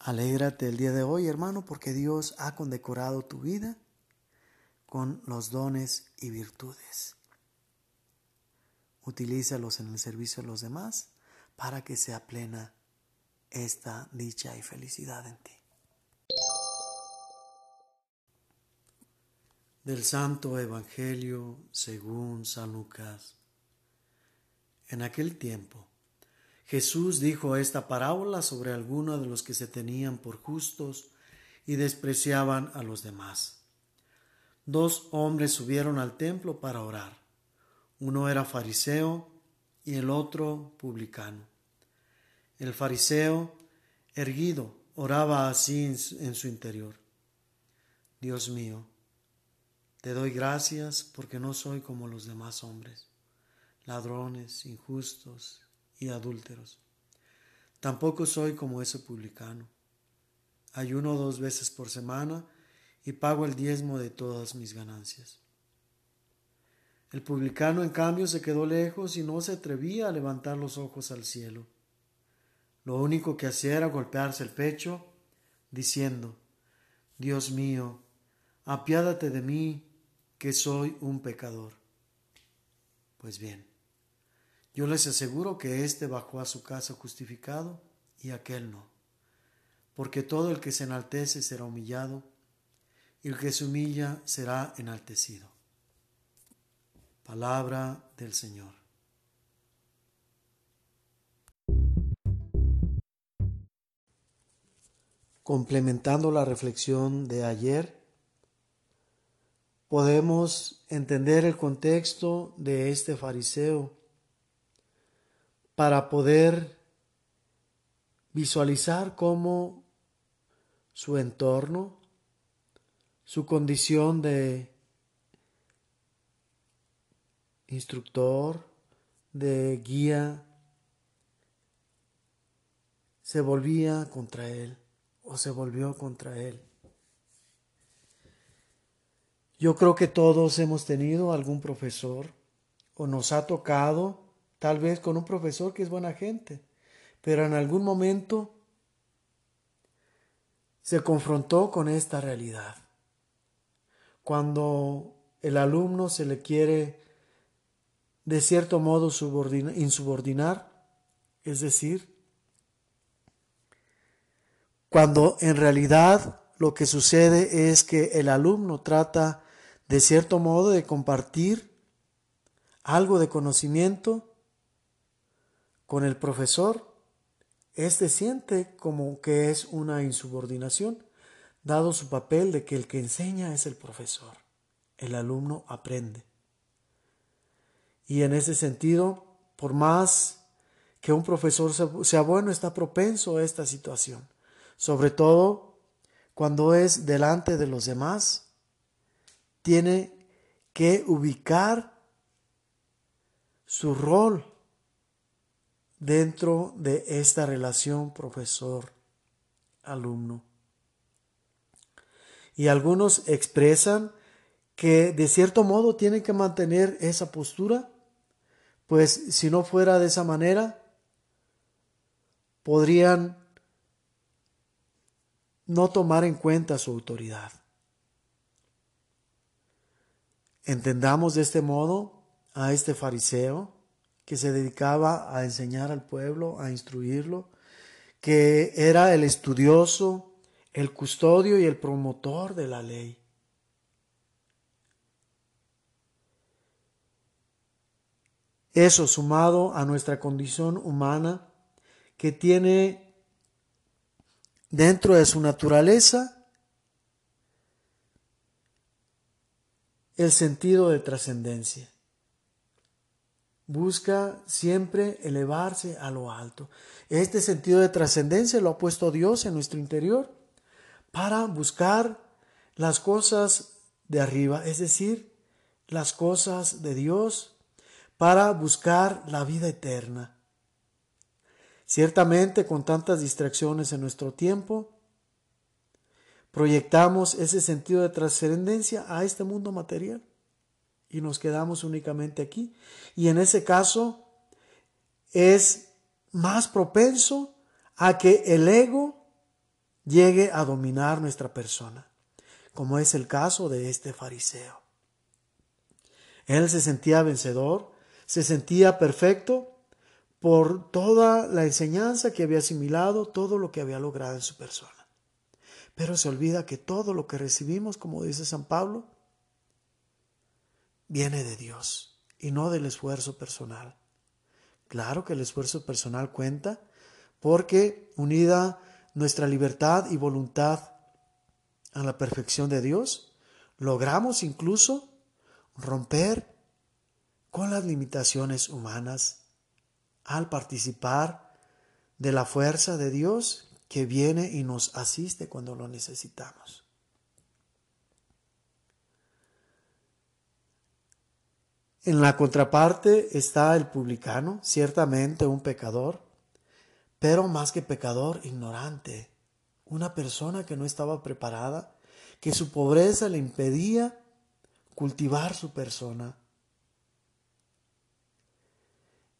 Alégrate el día de hoy, hermano, porque Dios ha condecorado tu vida con los dones y virtudes. Utilízalos en el servicio de los demás para que sea plena esta dicha y felicidad en ti. Del Santo Evangelio según San Lucas. En aquel tiempo, Jesús dijo esta parábola sobre algunos de los que se tenían por justos y despreciaban a los demás. Dos hombres subieron al templo para orar. Uno era fariseo y el otro publicano. El fariseo, erguido, oraba así en su interior. Dios mío, te doy gracias porque no soy como los demás hombres, ladrones, injustos y adúlteros. Tampoco soy como ese publicano. Ayuno dos veces por semana y pago el diezmo de todas mis ganancias. El publicano, en cambio, se quedó lejos y no se atrevía a levantar los ojos al cielo. Lo único que hacía era golpearse el pecho, diciendo, Dios mío, apiádate de mí, que soy un pecador. Pues bien, yo les aseguro que éste bajó a su casa justificado y aquel no. Porque todo el que se enaltece será humillado y el que se humilla será enaltecido. Palabra del Señor. Complementando la reflexión de ayer, podemos entender el contexto de este fariseo para poder visualizar cómo su entorno, su condición de instructor, de guía, se volvía contra él o se volvió contra él. Yo creo que todos hemos tenido algún profesor o nos ha tocado tal vez con un profesor que es buena gente, pero en algún momento se confrontó con esta realidad. Cuando el alumno se le quiere de cierto modo insubordinar, es decir, cuando en realidad lo que sucede es que el alumno trata de cierto modo de compartir algo de conocimiento con el profesor, éste siente como que es una insubordinación, dado su papel de que el que enseña es el profesor, el alumno aprende. Y en ese sentido, por más que un profesor sea bueno, está propenso a esta situación, sobre todo cuando es delante de los demás, tiene que ubicar su rol dentro de esta relación profesor-alumno. Y algunos expresan que de cierto modo tienen que mantener esa postura, pues si no fuera de esa manera, podrían no tomar en cuenta su autoridad. Entendamos de este modo a este fariseo que se dedicaba a enseñar al pueblo, a instruirlo, que era el estudioso, el custodio y el promotor de la ley. Eso sumado a nuestra condición humana que tiene dentro de su naturaleza el sentido de trascendencia busca siempre elevarse a lo alto. Este sentido de trascendencia lo ha puesto Dios en nuestro interior para buscar las cosas de arriba, es decir, las cosas de Dios, para buscar la vida eterna. Ciertamente con tantas distracciones en nuestro tiempo, proyectamos ese sentido de trascendencia a este mundo material y nos quedamos únicamente aquí. Y en ese caso es más propenso a que el ego llegue a dominar nuestra persona, como es el caso de este fariseo. Él se sentía vencedor, se sentía perfecto por toda la enseñanza que había asimilado, todo lo que había logrado en su persona. Pero se olvida que todo lo que recibimos, como dice San Pablo, viene de Dios y no del esfuerzo personal. Claro que el esfuerzo personal cuenta porque unida nuestra libertad y voluntad a la perfección de Dios, logramos incluso romper con las limitaciones humanas al participar de la fuerza de Dios que viene y nos asiste cuando lo necesitamos. En la contraparte está el publicano, ciertamente un pecador, pero más que pecador, ignorante, una persona que no estaba preparada, que su pobreza le impedía cultivar su persona.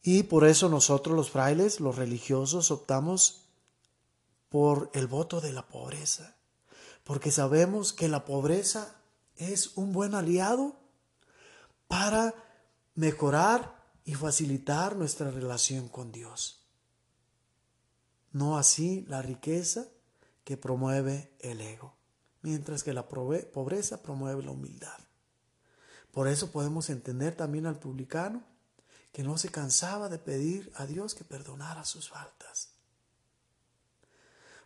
Y por eso nosotros los frailes, los religiosos, optamos por el voto de la pobreza, porque sabemos que la pobreza es un buen aliado para mejorar y facilitar nuestra relación con Dios. No así la riqueza que promueve el ego, mientras que la pobreza promueve la humildad. Por eso podemos entender también al publicano que no se cansaba de pedir a Dios que perdonara sus faltas.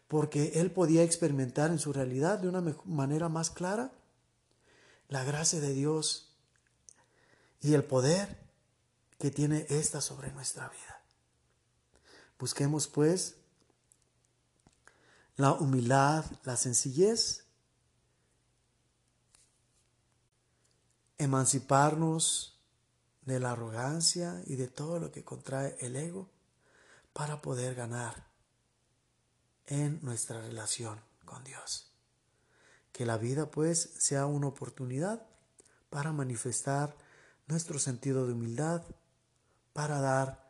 Porque él podía experimentar en su realidad de una manera más clara la gracia de Dios y el poder que tiene ésta sobre nuestra vida. Busquemos pues la humildad, la sencillez, emanciparnos de la arrogancia y de todo lo que contrae el ego para poder ganar en nuestra relación con Dios. Que la vida pues sea una oportunidad para manifestar nuestro sentido de humildad para dar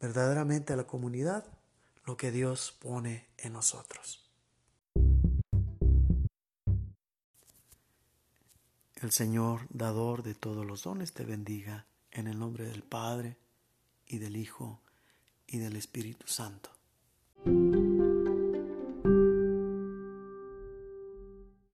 verdaderamente a la comunidad lo que Dios pone en nosotros. El Señor, dador de todos los dones, te bendiga en el nombre del Padre y del Hijo y del Espíritu Santo.